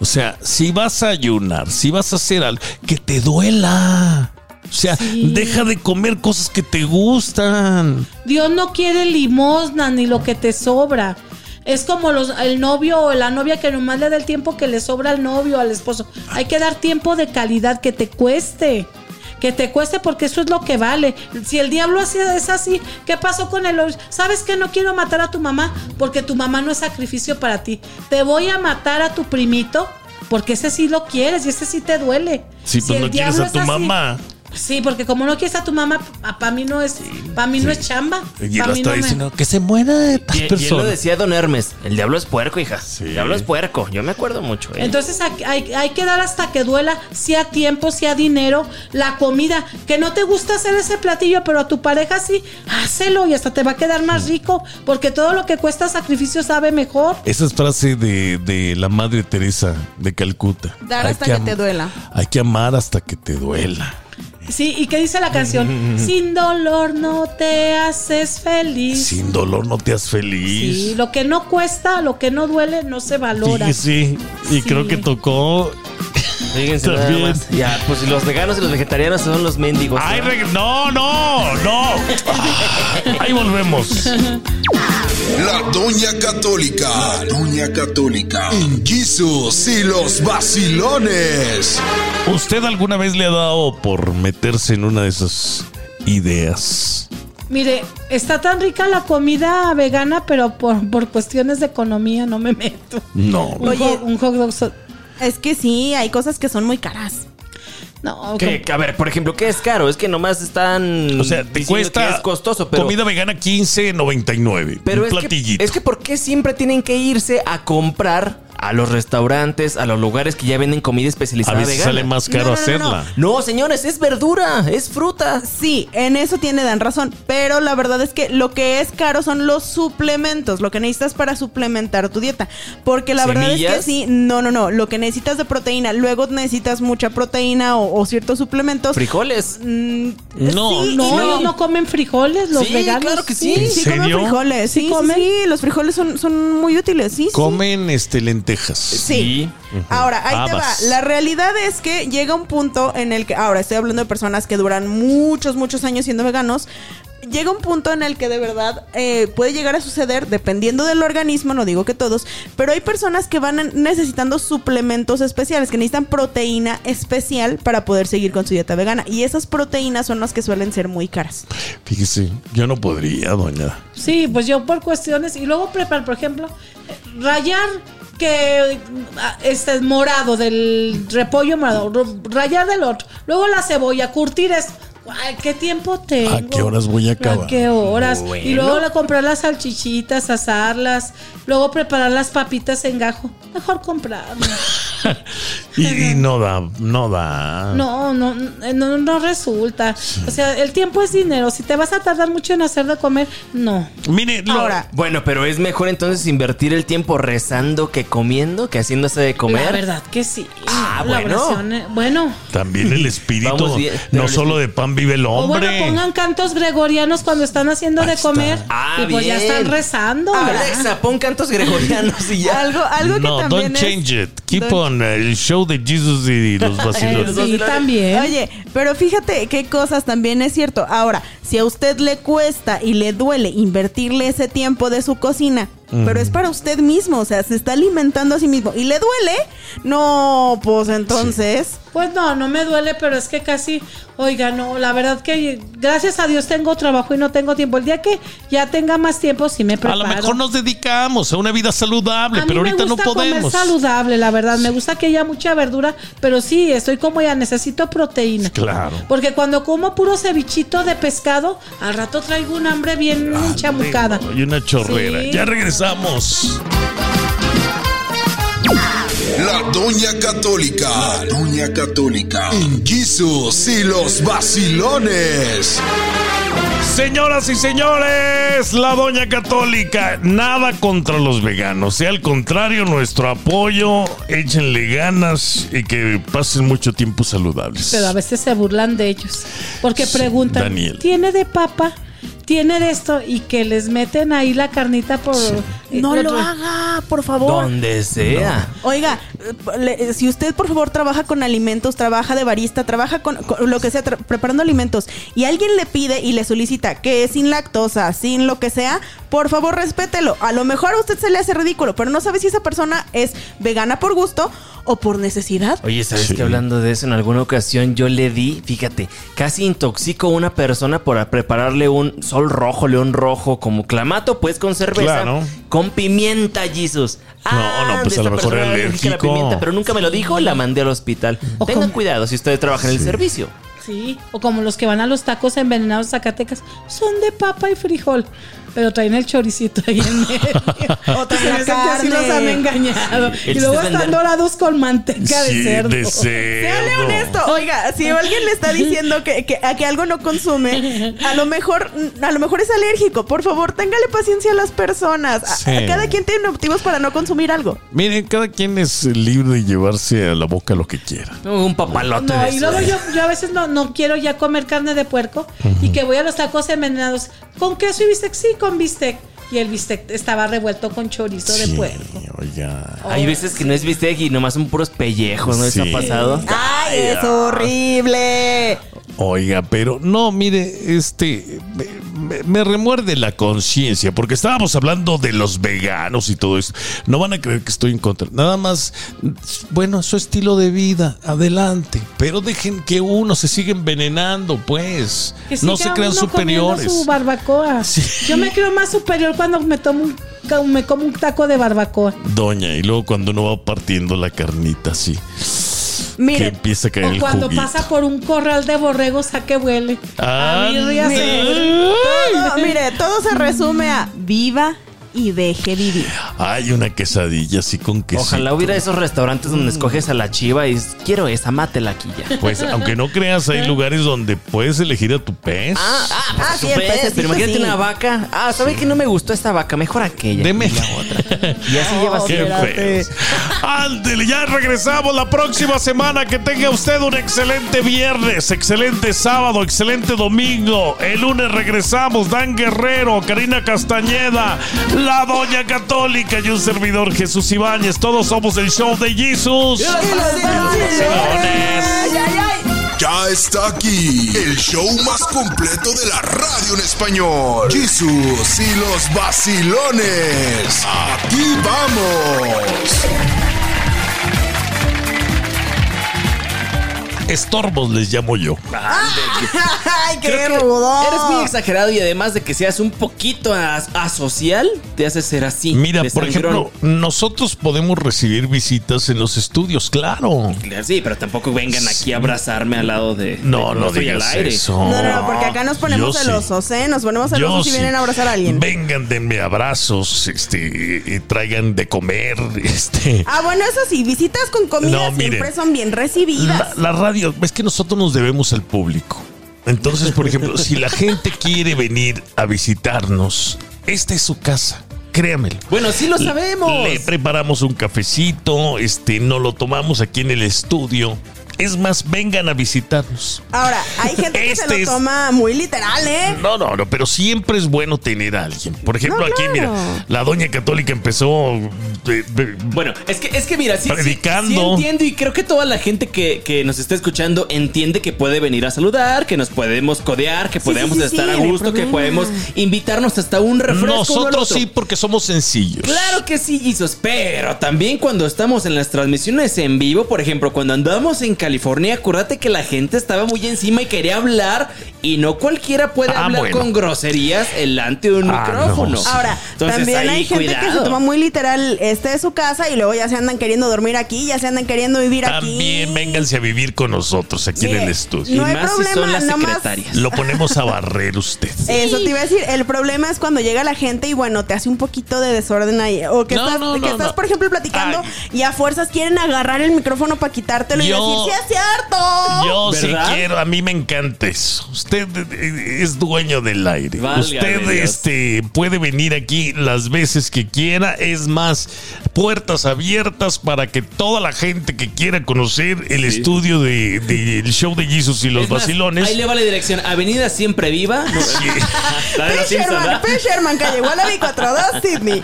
O sea, si vas a ayunar, si vas a hacer algo, que te duela. O sea, Sí. deja de comer cosas que te gustan. Dios no quiere limosna ni lo que te sobra. Es como los, el novio o la novia que nomás le da el tiempo que le sobra al novio o al esposo. Hay que dar tiempo de calidad que te cueste. Que te cueste porque eso es lo que vale. Si el diablo es así, ¿qué pasó con el ¿Sabes que no quiero matar a tu mamá? Porque tu mamá no es sacrificio para ti. Te voy a matar a tu primito porque ese sí lo quieres y ese sí te duele. Si Si pues el no quieres a tu así- mamá. Sí, porque como no quieres a tu mamá, para mí no es, para mí no es chamba. Y lo me- diciendo que se muera de tal Y, y él lo decía Don Hermes, el diablo es puerco, hija. Sí. El diablo es puerco. Yo me acuerdo mucho. ¿eh? Entonces hay, hay- hay que dar hasta que duela, sea tiempo, sea dinero, la comida. Que no te gusta hacer ese platillo, pero a tu pareja sí, hácelo y hasta te va a quedar más rico, porque todo lo que cuesta sacrificio sabe mejor. Esa es frase de, de la Madre Teresa de Calcuta. Dar hasta que te duela. Hay que amar hasta que te duela. Sí, ¿y qué dice la canción? Sin dolor no te haces feliz. Sin dolor no te has feliz. Sí, lo que no cuesta, lo que no duele, no se valora. Y Sí. creo que tocó Fíjense nada más. Ya, pues los veganos y los vegetarianos son los mendigos. Ay, ¿no? reg- no, no, no. Ahí volvemos. La Doña Católica. La Doña Católica. En Jesus y los vacilones. ¿Usted alguna vez le ha dado por meterse en una de esas ideas? Mire, está tan rica la comida vegana, pero por, por cuestiones de economía no me meto. No. Oye. un hot dog. so- Es que sí, hay cosas que son muy caras. No, ¿Qué? A ver, por ejemplo, ¿qué es caro? Es que nomás están. O sea, te cuesta que es costoso, pero. comida vegana 15.99. Pero un es que, platillito. es que ¿por qué siempre tienen que irse a comprar a los restaurantes, a los lugares que ya venden comida a especializada veces vegana? sale más caro No, no, no, hacerla. No, señores, es verdura, es fruta. Sí, en eso tiene Dan razón, pero la verdad es que lo que es caro son los suplementos, lo que necesitas para suplementar tu dieta, porque la verdad es que sí, no, no, no, lo que necesitas de proteína, luego necesitas mucha proteína o, o ciertos suplementos. Frijoles. Mm, No, sí, no, y ellos no comen frijoles, los Sí, veganos. claro que sí. ¿En Sí, comen serio? frijoles, sí, ¿Sí sí, comen? sí, los frijoles son, son muy útiles, sí. sí. Comen este lentejas. Sí. Ahora, ahí te va. La realidad es que llega un punto en el que, ahora estoy hablando de personas que duran muchos, muchos años siendo veganos. Llega un punto en el que de verdad eh, puede llegar a suceder, dependiendo del organismo, no digo que todos, pero hay personas que van necesitando suplementos especiales, que necesitan proteína especial para poder seguir con su dieta vegana. Y esas proteínas son las que suelen ser muy caras. Fíjese, yo no podría, doña. Sí, pues yo por cuestiones. Y luego preparar, por ejemplo, rayar que ah, este es morado del repollo morado, rayar del otro. Luego la cebolla, curtir es. Ay, ¿qué tiempo tengo? ¿A qué horas voy a acabar? ¿A qué horas? Bueno. Y luego la comprar las salchichitas, asarlas, luego preparar las papitas en gajo. Mejor comprarlas. Y, y no da, no da. No, no, no, no resulta. O sea, el tiempo es dinero. Si te vas a tardar mucho en hacer de comer, no. Mire, lo- Ahora, Bueno, pero es mejor entonces invertir el tiempo rezando que comiendo, que haciéndose de comer. La verdad que sí. Ah, La bueno. oración, eh, bueno. también el espíritu, bien, no el solo de pan vive el O bueno, hombre. pongan cantos gregorianos cuando están haciendo Ahí de está. comer. Ah, y pues ya bien. están rezando. ¿verdad? Alexa, pon cantos gregorianos y ya. algo, algo que no, también don't es- change it. Keep don't- on el show de Jesus y los vacilones. sí, también. Oye, pero fíjate qué cosas también es cierto. Ahora, si a usted le cuesta y le duele invertirle ese tiempo de su cocina, pero es para usted mismo, o sea, se está alimentando a sí mismo y le duele, no, pues entonces. Pues no, no me duele, pero es que casi, oiga, no, la verdad que gracias a Dios tengo trabajo y no tengo tiempo. El día que ya tenga más tiempo, sí me A preparo. lo mejor nos dedicamos a una vida saludable, A mí pero me ahorita no gusta comer podemos. saludable, la verdad. Me gusta que haya mucha verdura, pero sí, estoy como ya necesito proteína. Claro. Porque cuando como puro cevichito de pescado, al rato traigo un hambre bien chamucada. Y una chorrera. Sí. Ya regresamos. La Doña Católica. La Doña Católica. En Jesus y los vacilones. Señoras y señores, la Doña Católica, nada contra los veganos, sea al contrario, nuestro apoyo, échenle ganas y que pasen mucho tiempo saludables. Pero a veces se burlan de ellos. Porque preguntan, Daniel. ¿tiene de papa? ¿Tiene de esto? Y que les meten ahí la carnita por... eh, No lo otro- haga, por favor. Donde sea. Oiga, le- si usted por favor trabaja con alimentos, trabaja de barista, trabaja con, con lo que sea, preparando alimentos, y alguien le pide y le solicita que es sin lactosa, sin lo que sea, por favor respételo. A lo mejor a usted se le hace ridículo, pero no sabe si esa persona es vegana por gusto o por necesidad. Oye, ¿sabes Sí. que hablando de eso, en alguna ocasión yo le di, fíjate, casi intoxico a una persona por prepararle un sol rojo, león rojo, como clamato, pues con cerveza, Claro. con pimienta, Jesus. No, no, pues de a lo mejor era la alérgico. pimienta, pero nunca me lo dijo, la mandé al hospital. O Tengan como- cuidado si ustedes trabajan en el servicio. Sí, o como los que van a los tacos envenenados Zacatecas, son de papa y frijol, pero traen el choricito ahí en medio. O traen la que así los han carne. engañado. Y luego es están dorados con manteca Sí, de cerdo. de cerdo. Séale honesto. Oiga, si alguien le está diciendo que, que, a que algo no consume, a lo mejor, a lo mejor es alérgico. Por favor, téngale paciencia a las personas. A- Sí. a cada quien tiene motivos para no consumir algo. Miren, cada quien es libre de llevarse a la boca lo que quiera. Un papalote No, y luego yo, yo a veces no, no quiero ya comer carne de puerco y que voy a los tacos envenenados. ¿Con queso y bistec? Sí, con bistec. y el bistec estaba revuelto con chorizo de puerco. oiga. Hay veces que no es bistec y nomás son puros pellejos, ¿no? ¿Eso Sí. ha pasado? ¡Ay, es horrible! Oiga, pero no, mire, este, me, remuerde la conciencia, porque estábamos hablando de los veganos y todo esto. No van a creer que estoy en contra. Nada más, bueno, su estilo de vida, adelante. Pero dejen que uno se siga envenenando, pues. Que no se crean uno superiores. Su barbacoa. Sí. Yo me creo más superior cuando me tomo un, me como un taco de barbacoa. Doña, y luego cuando uno va partiendo la carnita que a caer O el cuando juguito. pasa por un corral de borregos a que huele. Ah, a se- todo, mire, todo se resume a viva y deje vivir. Hay una quesadilla así con quesito. Ojalá hubiera esos restaurantes donde escoges a la chiva y dices, quiero esa, mátela aquí ya. Pues aunque no creas, hay lugares donde puedes elegir a tu pez. Ah, ah, Ah, sí, el pececito pero imagínate sí. una vaca. Ah, ¿sabe que no me gustó esta vaca? Mejor aquella. Deme. Y la otra. Y así llevas Qué. Ándele, ya regresamos la próxima semana. Que tenga usted un excelente viernes, excelente sábado, excelente domingo. El lunes regresamos. Dan Guerrero, Karina Castañeda, la Doña Católica y un servidor Jesús Ibáñez. Todos somos el show de Jesus. Y los. Ya está aquí el show más completo de la radio en español. Jesús y los vacilones. Aquí vamos. Estorbos les llamo yo. Ay, qué rudo. Eres muy exagerado y además de que seas un poquito as- asocial, te hace ser así. Mira, por ejemplo, nosotros podemos recibir visitas en los estudios, claro. Sí, pero tampoco vengan aquí a abrazarme al lado de. No, de- no al digas aire. eso. No, no, no, porque acá nos ponemos sí. celosos, ¿eh? Nos ponemos celosos si sí. vienen a abrazar a alguien. Vengan, denme abrazos, este, y traigan de comer, este. Ah, bueno, eso sí, visitas con comida No, siempre miren. son bien recibidas. La, la radio, es que nosotros nos debemos al público. Entonces, por ejemplo, si la gente quiere venir a visitarnos, esta es su casa. Créamelo. Bueno, sí lo sabemos. Le preparamos un cafecito, este, no lo tomamos aquí en el estudio. Es más, vengan a visitarnos. Ahora, hay gente que se Este lo es- toma muy literal, ¿eh? No, no, no, pero siempre es bueno tener a alguien. Por ejemplo, No, aquí, claro. mira, la doña católica empezó. de- de- Bueno, es que, es que mira, sí, sí- Predicando. sí entiendo y creo que toda la gente que, que nos está escuchando entiende que puede venir a saludar, que nos podemos codear, que podemos sí, sí, estar sí, a no gusto, que podemos invitarnos hasta un refresco. Nosotros otro. sí, porque somos sencillos. Claro que sí, Jesus, pero también cuando estamos en las transmisiones en vivo, por ejemplo, cuando andamos en California, acuérdate que la gente estaba muy encima y quería hablar y no cualquiera puede Ah, hablar bueno. con groserías delante de un Ah, micrófono. no, sí. Ahora, Entonces, también hay gente que se toma muy literal este de su casa y luego ya se andan queriendo dormir aquí, ya se andan queriendo vivir aquí. También vénganse a vivir con nosotros aquí en el estudio. Y no hay más si problema, son las nomás- secretarias. Lo ponemos a barrer usted. Eso te iba a decir, el problema es cuando llega la gente y bueno, te hace un poquito de desorden ahí. O que No, estás, no, que estás no. por ejemplo, platicando Ay. y a fuerzas quieren agarrar el micrófono para quitártelo y decir, es cierto. Yo ¿Verdad? sí quiero, a mí me encanta eso. Usted eh, es dueño del aire. Válgame Usted Dios. este puede venir aquí las veces que quiera. Es más, puertas abiertas para que toda la gente que quiera conocer el estudio del de, el show de Jesus y los más, vacilones. Ahí le va la dirección. Avenida Siempre Viva. No, la de Fisherman. Fisherman, calle Wallaby 42, Sydney.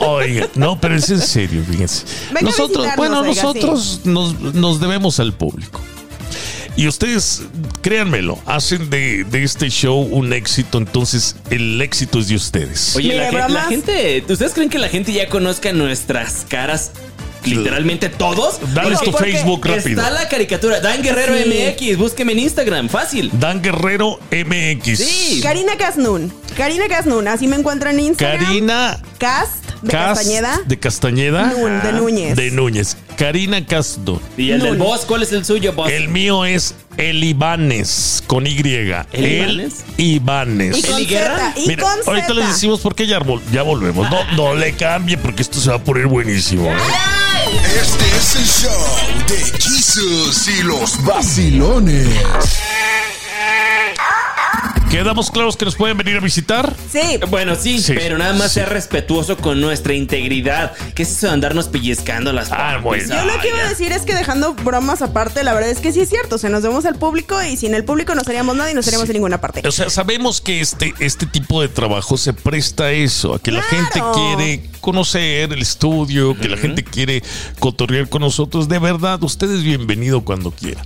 Oiga, no, pero es en serio, fíjense. Venga nosotros, bueno, oiga, nosotros nos, nos debemos al público. Y ustedes, créanmelo, hacen de, de este show un éxito, entonces el éxito es de ustedes. Oye, la, gente, ¿ustedes creen que la gente ya conozca nuestras caras? Literalmente todos. Dales tu Facebook rápido. Está la caricatura. Dan Guerrero Sí. MX. Búsqueme en Instagram. Fácil. Dan Guerrero MX. Sí. Karina Casnun. Karina Casnun, así me encuentro en Instagram. Karina Cast de Cast Castañeda. De Castañeda. Nun, de Núñez. De Núñez. Karina Castro. Y el del Nun. boss, ¿cuál es el suyo, boss? El mío es El Ibanes con Y. ¿El Ibanes? Y Ibanes. con ¿Eli Guerra? Y Mira, con ahorita les decimos por qué ya volvemos. No, no le cambie porque esto se va a poner buenísimo. ¿eh? Este es el show de Jesus y los vacilones. ¿Quedamos claros que nos pueden venir a visitar? Sí. Bueno, sí, Sí, pero nada más sí. sea respetuoso con nuestra integridad. ¿Qué es eso de andarnos pellizcando las Ah, bueno. Yo lo que iba a decir es que dejando bromas aparte, la verdad es que sí es cierto. Se nos vemos al público y sin el público no seríamos nadie y no estaríamos en ninguna parte. O sea, sabemos que este, este tipo de trabajo se presta a eso, a que la gente quiere conocer el estudio, que la gente quiere cotorrear con nosotros. De verdad, usted es bienvenido cuando quiera.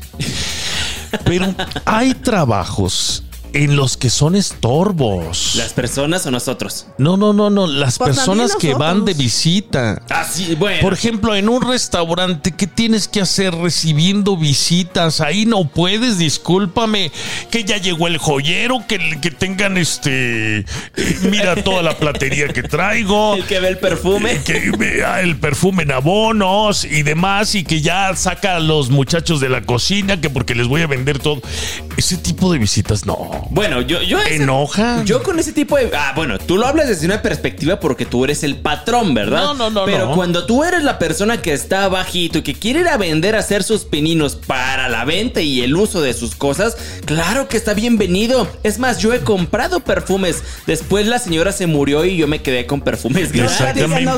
Pero hay trabajos en los que son estorbos. ¿Las personas o nosotros? No, no, no, no. Las Pues personas que van de visita. Ah, sí, bueno. Por ejemplo, en un restaurante, ¿qué tienes que hacer recibiendo visitas? Ahí no puedes, discúlpame, que ya llegó el joyero, que, que tengan este. eh, mira toda la platería que traigo. el que ve el perfume. Que vea el perfume en abonos y demás, y que ya saca a los muchachos de la cocina, que porque les voy a vender todo. Ese tipo de visitas, no. Bueno, yo, yo ese- Enoja. Yo con ese tipo de. Ah, bueno, tú lo hablas desde una perspectiva porque tú eres el patrón, ¿verdad? No, no, no, Pero no. cuando tú eres la persona que está bajito y que quiere ir a vender, a hacer sus pininos para la venta y el uso de sus cosas, claro que está bienvenido. Es más, yo he comprado perfumes. Después la señora se murió y yo me quedé con perfumes gratis.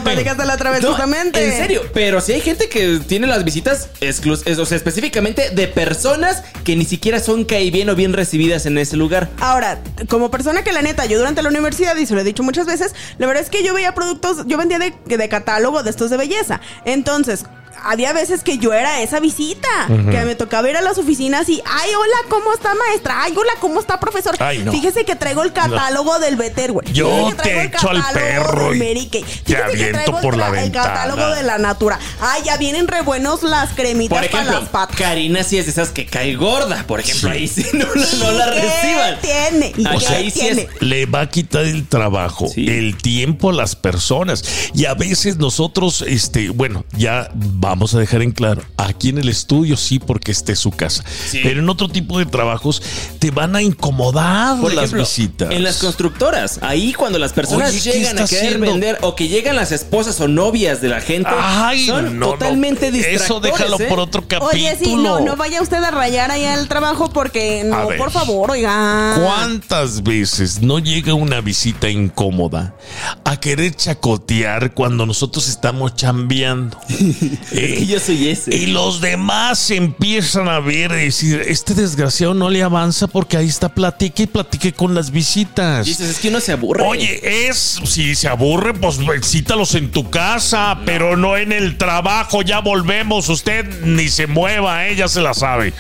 Platicaste la otra vez No, justamente. En serio, pero si hay gente que tiene las visitas exclusivas, o sea, específicamente de personas que ni siquiera son caí bien o bien recibidas en ese lugar. Ahora, como persona que la neta, yo durante la universidad, y se lo he dicho muchas veces, la verdad es que yo veía productos, yo vendía de, de catálogo de estos de belleza. Entonces, había veces que yo era esa visita, que me tocaba ir a las oficinas y, ay, hola, ¿cómo está maestra? Ay, hola, ¿cómo está profesor? Ay, no. Fíjese que traigo el catálogo del Betterware. Yo Fíjese que te traigo el echo al catálogo perro y Mary Kay. te que el por la el ventana. catálogo de la Natura. Ay, ya vienen re buenos las cremitas Por para ejemplo, las patas. Karina sí es de esas que cae gorda. Por ejemplo, Sí. ahí sí no, la- no la ¿Y qué reciban. tiene? ¿Y O sea, ahí sí es- le va a quitar el trabajo, Sí. el tiempo a las personas. Y a veces nosotros, este, bueno, ya vamos a dejar en claro, aquí en el estudio sí, porque este es su casa. Sí. Pero en otro tipo de trabajos te van a incomodar Por las ejemplo, visitas. en las constructoras, ahí cuando las personas Oye, ¿qué llegan a querer haciendo? vender o que llegan las esposas o novias de la gente, Ay, son no, no. totalmente distractores. Eso déjalo ¿eh? por otro capítulo. Oye, sí, no, no vaya usted a rayar ahí al trabajo porque A no, ver. por favor, oiga. ¿Cuántas veces no llega una visita incómoda a querer chacotear cuando nosotros estamos chambeando? Yo soy ese. Y los demás empiezan a ver y decir, este desgraciado no le avanza porque ahí está platique y platique con las visitas. Dices, es que uno se aburre. Oye, es, si se aburre, pues cítalos en tu casa, pero no en el trabajo. Ya volvemos, usted ni se mueva, ella se la sabe.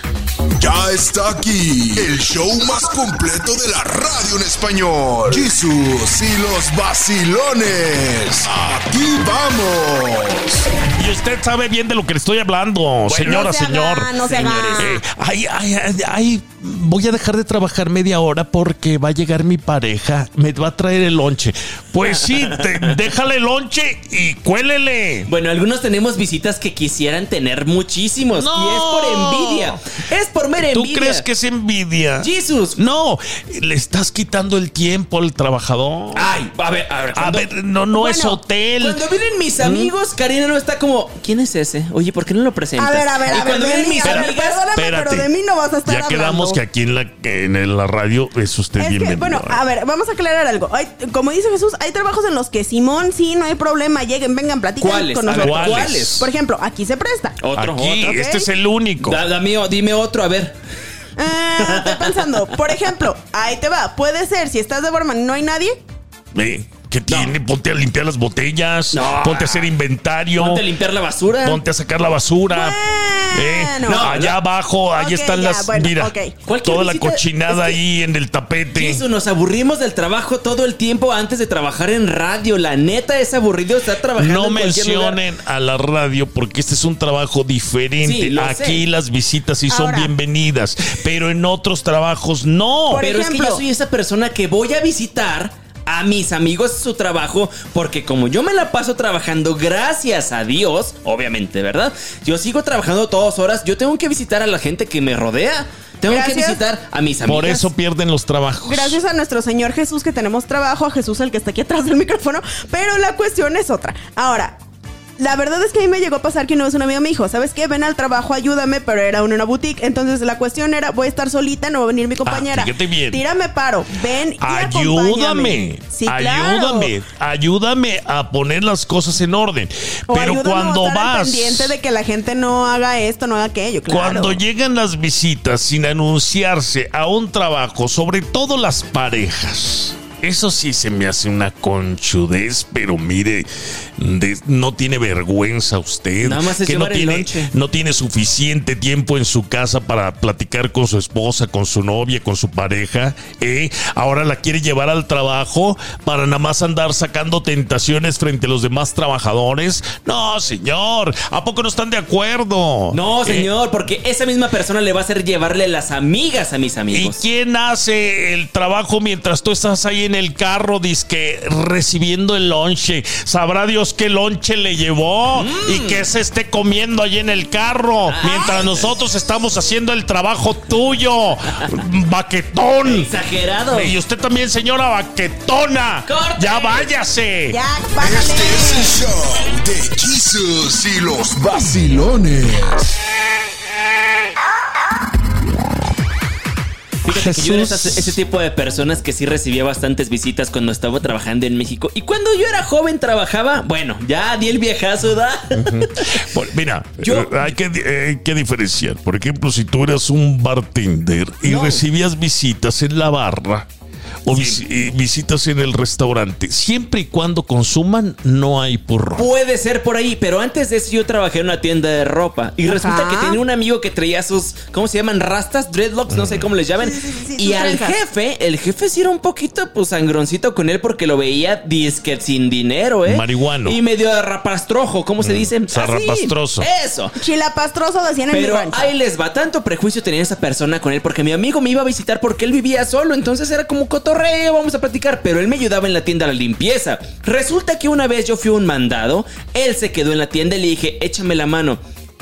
Ya está aquí el show más completo de la radio en español. Jesús y los vacilones. Aquí vamos. Y usted sabe bien de lo que le estoy hablando, señora, no se señor. haga, no se. Eh, ay, ay, ay, ay, voy a dejar de trabajar media hora porque va a llegar mi pareja, me va a traer el lonche. Pues sí, te- déjale el lonche y cuélele. Bueno, algunos tenemos visitas que quisieran tener muchísimos. No. Y es por envidia. Es por mera ¿Tú crees que es envidia? Jesus. No, le estás quitando el tiempo al trabajador. Ay, a ver, a ver. a cuando- ver, no, no es hotel. Cuando vienen mis amigos, Karina no está como, ¿quién es ese? Oye, ¿por qué no lo presentas? A ver, a ver, y a ver, cuando vienen mis amigas, Espérate. pero de mí no vas a estar Ya quedamos que aquí en la, en la radio es usted Es que, bueno, a ver, vamos a aclarar algo. Hay- como dice Jesús, hay trabajos en los que Simón, sí, no hay problema, lleguen, vengan, platiquen ¿Cuáles? con nosotros. ¿cuáles? Por ejemplo, aquí se presta. otro, aquí, otro. este es el único. Da- dime otro, a ver. Ah, estoy pensando, por ejemplo, ahí te va. Puede ser, si estás de barman y no hay nadie, Ve, ¿Qué tiene? Ponte a limpiar las botellas, No. ponte a hacer inventario, Ponte a limpiar la basura. ponte a sacar la basura. Bueno. No, allá la- abajo, ahí están ya, las. bueno, mira, toda la cochinada es que- ahí en el tapete. Eso, nos aburrimos del trabajo todo el tiempo antes de trabajar en radio. La neta es aburrido estar trabajando No en lugar. mencionen a la radio porque este es un trabajo diferente. Sí, Aquí sé. las visitas sí son bienvenidas, pero en otros trabajos no. Por Pero es que ejemplo- yo soy esa persona que voy a visitar a mis amigos su trabajo porque como yo me la paso trabajando gracias a Dios, obviamente, ¿verdad? Yo sigo trabajando todas horas, yo tengo que visitar a la gente que me rodea. Tengo que visitar a mis amigas. Por eso pierden los trabajos. Gracias a nuestro Señor Jesús que tenemos trabajo, a Jesús el que está aquí atrás del micrófono, pero la cuestión es otra. Ahora, La verdad es que a mí me llegó a pasar que una vez un amigo me dijo, ¿sabes qué? Ven al trabajo, ayúdame, pero era en una boutique. Entonces la cuestión era, voy a estar solita, no va a venir mi compañera. Ah, fíjate bien. Tírame paro, ven y Ayúdame. Sí, claro. ayúdame, ayúdame a poner las cosas en orden. O Pero a cuando al vas, pendiente de que la gente no haga esto, no haga aquello, claro. cuando llegan las visitas sin anunciarse a un trabajo, sobre todo las parejas. Eso sí se me hace una conchudez, pero mire, de- no tiene vergüenza usted. Nada más es que no tiene, lonche. no tiene suficiente tiempo en su casa para platicar con su esposa, con su novia, con su pareja. ¿eh? Ahora la quiere llevar al trabajo para nada más andar sacando tentaciones frente a los demás trabajadores. No, señor, ¿a poco no están de acuerdo? No, ¿Eh? señor, porque esa misma persona le va a hacer llevarle las amigas a mis ¿Y amigos. quién hace el trabajo mientras tú estás ahí en el carro, disque recibiendo el lonche? Sabrá Dios qué lonche le llevó y qué se esté comiendo ahí en el carro mientras nosotros estamos haciendo el trabajo tuyo, baquetón. Exagerado. Y usted también, señora baquetona. ¡Corte! Ya váyase. Ya, bájale. Este es el show de Jesus y los vacilones. Fíjate que yo era ese tipo de personas que sí recibía bastantes visitas cuando estaba trabajando en México. Y cuando yo era joven trabajaba, bueno, ya di el viejazo, ¿da? Mira, Yo- eh, hay que, eh, hay que diferenciar. Por ejemplo, si tú eras un bartender y No. recibías visitas en la barra o vis- y visitas en el restaurante, siempre y cuando consuman, no hay porro. Puede ser por ahí, pero antes de eso yo trabajé en una tienda de ropa. Y Ajá. resulta que tenía un amigo que traía sus, ¿cómo se llaman? Rastas, dreadlocks, no sé cómo les llaman. Sí, sí, sí, sí, y al jefe, el jefe sí era un poquito pues sangroncito con él porque lo veía disque sin dinero, ¿eh? Marihuano. Y medio rapastrojo, ¿cómo se dice? zarrapastroso. Eso. Chilapastroso decían en mi Pero rancho. ahí les va, tanto prejuicio tenía esa persona con él porque mi amigo me iba a visitar porque él vivía solo, entonces era como cotorreo, vamos a platicar, pero él me ayudaba en la tienda a la limpieza. Resulta que una vez yo fui a un mandado, él se quedó en la tienda y le dije, échame la mano.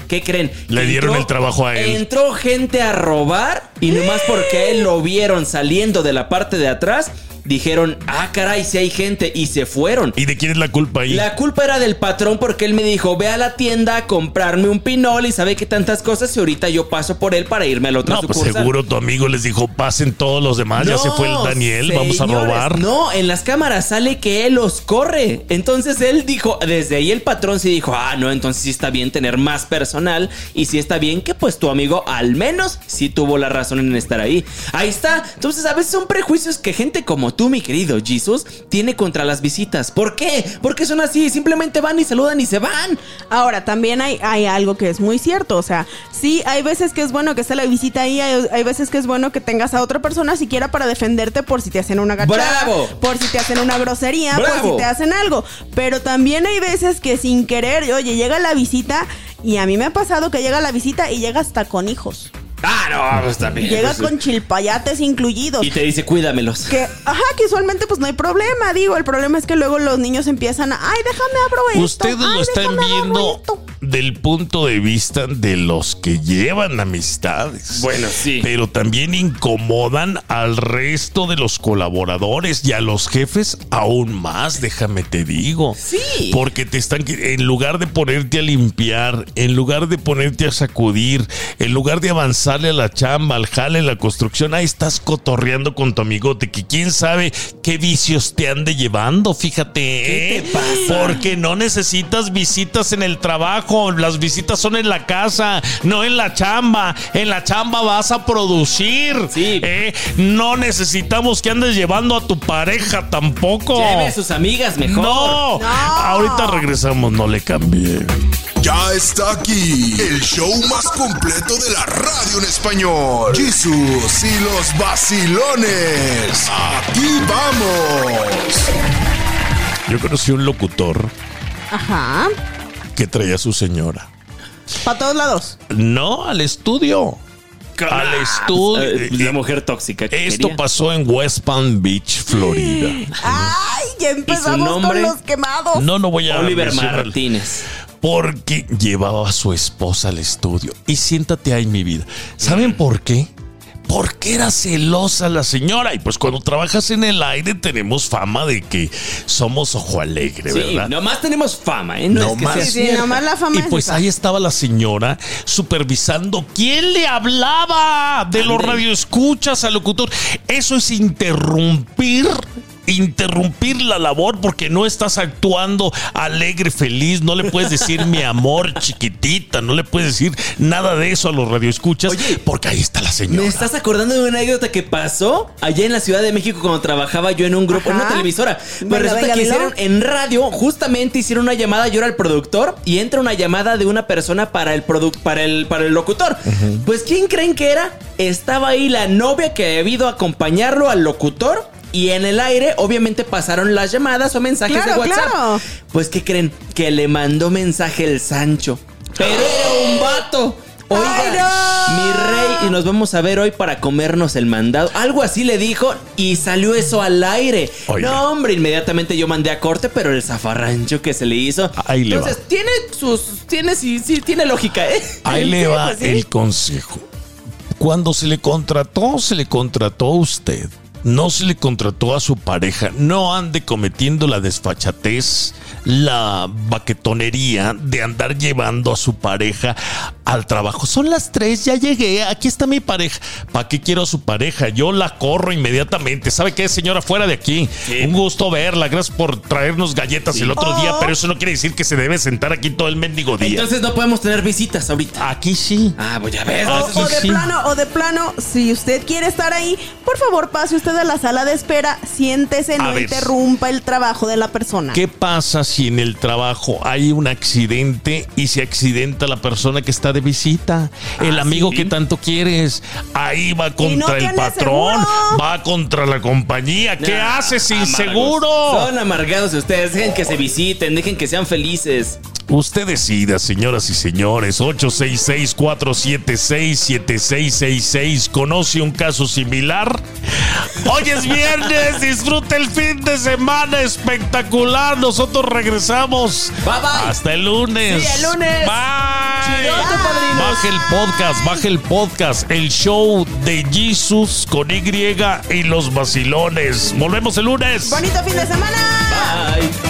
¿Qué creen? Le dieron el trabajo a él. Entró gente a robar y nomás porque él lo vieron saliendo de la parte de atrás, dijeron, ah, caray, si hay gente y se fueron. ¿Y de quién es la culpa ahí? La culpa era del patrón porque él me dijo, ve a la tienda a comprarme un pinol y sabe que tantas cosas y ahorita yo paso por él para irme al otro No, pues sucursal". seguro tu amigo les dijo, pasen todos los demás, ya se fue el Daniel, vamos a robar. No, en las cámaras sale que él los corre. Entonces él dijo, desde ahí el patrón se dijo, ah, no, entonces sí está bien tener más personal y sí está bien que pues tu amigo al menos sí tuvo la razón en estar ahí. Ahí está. Entonces a veces son prejuicios que gente como tú, mi querido Jesus, tiene contra las visitas. ¿Por qué? Porque son así, simplemente van y saludan y se van. Ahora, también hay, hay algo que es muy cierto. O sea, sí, hay veces que es bueno que esté la visita ahí, hay, hay veces que es bueno que tengas a otra persona siquiera para defenderte por si te hacen una gachada, ¡Bravo! por si te hacen una grosería, por si te hacen algo. Pero también hay veces que sin querer, oye, llega la visita y a mí me ha pasado que llega la visita y llega hasta con hijos. Ah, no, pues también. Llega pues, con chilpayates incluidos. Y te dice, cuídamelos. Que, ajá, que usualmente pues no hay problema, digo, el problema es que luego los niños empiezan a, ay, déjame abro esto. Ustedes ay, lo están viendo esto". del punto de vista de los que llevan amistades. Bueno, sí. Pero también incomodan al resto de los colaboradores y a los jefes aún más, déjame te digo. Sí. Porque te están, en lugar de ponerte a limpiar, en lugar de ponerte a sacudir, en lugar de avanzarle a la chamba, al jale, la construcción, ahí estás cotorreando con tu amigote, que quién sabe qué vicios te ande llevando, fíjate. ¿Qué ¿eh? te pasa? Porque no necesitas visitas en el trabajo, las visitas son en la casa, no en la chamba. En la chamba vas a producir. Sí. ¿eh? No necesitamos que andes llevando a tu pareja tampoco. Lleve a sus amigas mejor. No. Ahorita regresamos, no le cambié. Ya está aquí el show más completo de la radio en español. Jesús y los vacilones. Aquí vamos. Yo conocí un locutor Ajá. que traía a su señora. Para todos lados. No, al estudio. Al estudio. Eh, La mujer tóxica. que Esto quería. pasó en West Palm Beach, Florida. Ay, ya empezamos nombre? con los quemados. No, no voy a Oliver mencionar- Martínez. Porque llevaba a su esposa al estudio. Y siéntate ahí, mi vida. ¿Saben por qué? ¿Por qué era celosa la señora? Y pues cuando trabajas en el aire tenemos fama de que somos ojo alegre, Sí, ¿verdad? nomás tenemos fama, ¿eh? No es que Nomás. sea Sí, sí, nomás la fama Y es pues ahí estaba la señora supervisando quién le hablaba de los radioescuchas al locutor. Eso es interrumpir. Interrumpir la labor porque no estás actuando alegre, feliz, no le puedes decir mi amor chiquitita, no le puedes decir nada de eso a los radioescuchas Oye, porque ahí está la señora. ¿Me estás acordando de una anécdota que pasó allá en la Ciudad de México cuando trabajaba yo en un grupo, en una televisora? Pues Venga, resulta venga, que hicieron en radio, justamente hicieron una llamada, yo era el productor, y entra una llamada de una persona para el produ- para el, para el locutor. Pues ¿quién creen que era? Estaba ahí la novia que había ido a acompañarlo al locutor. Y en el aire, obviamente, pasaron las llamadas o mensajes Claro, de WhatsApp. claro. Pues, ¿qué creen? Que le mandó mensaje el Sancho. Pero era un vato. Oiga, mi rey, y nos vamos a ver hoy para comernos el mandado. Algo así le dijo y salió eso al aire. Oiga. No, hombre, inmediatamente yo mandé a corte, pero el zafarrancho que se le hizo. Ahí le Entonces, va. tiene sus. Tiene, sí, sí, tiene lógica, ¿eh? Ahí le va pues sí. el consejo. Cuando se le contrató, se le contrató a usted. No se le contrató a su pareja. No ande cometiendo la desfachatez, la baquetonería de andar llevando a su pareja al trabajo. Son las tres, ya llegué. Aquí está mi pareja. ¿Para qué quiero a su pareja? Yo la corro inmediatamente. ¿Sabe qué, señora? Fuera de aquí. Sí. Un gusto verla. Gracias por traernos galletas el otro día, Oh. pero eso no quiere decir que se debe sentar aquí todo el mendigo día. Entonces no podemos tener visitas ahorita. Aquí sí. Ah, pues ya ves. O, de sí. plano, o de plano, si usted quiere estar ahí, por favor pase usted a la sala de espera, siéntese, no ver. interrumpa el trabajo de la persona. ¿Qué pasa si en el trabajo hay un accidente y se accidenta la persona que está de visita? el Ah, amigo ¿sí? que tanto quieres. Ahí va contra no el patrón, seguro. va contra la compañía. ¿Qué Nah, hace sin amargos. seguro? Son amargados ustedes. Dejen que se visiten, dejen que sean felices. Usted decida, señoras y señores. 866-476-7666. ¿Conoce un caso similar? Hoy es viernes. Disfrute el fin de semana espectacular. Nosotros regresamos. Bye, bye. Hasta el lunes. Sí, el lunes. Bye. Chidote. Baje el podcast, baje el podcast. El show de Jesus con Y y los vacilones. Volvemos el lunes. Bonito fin de semana. Bye.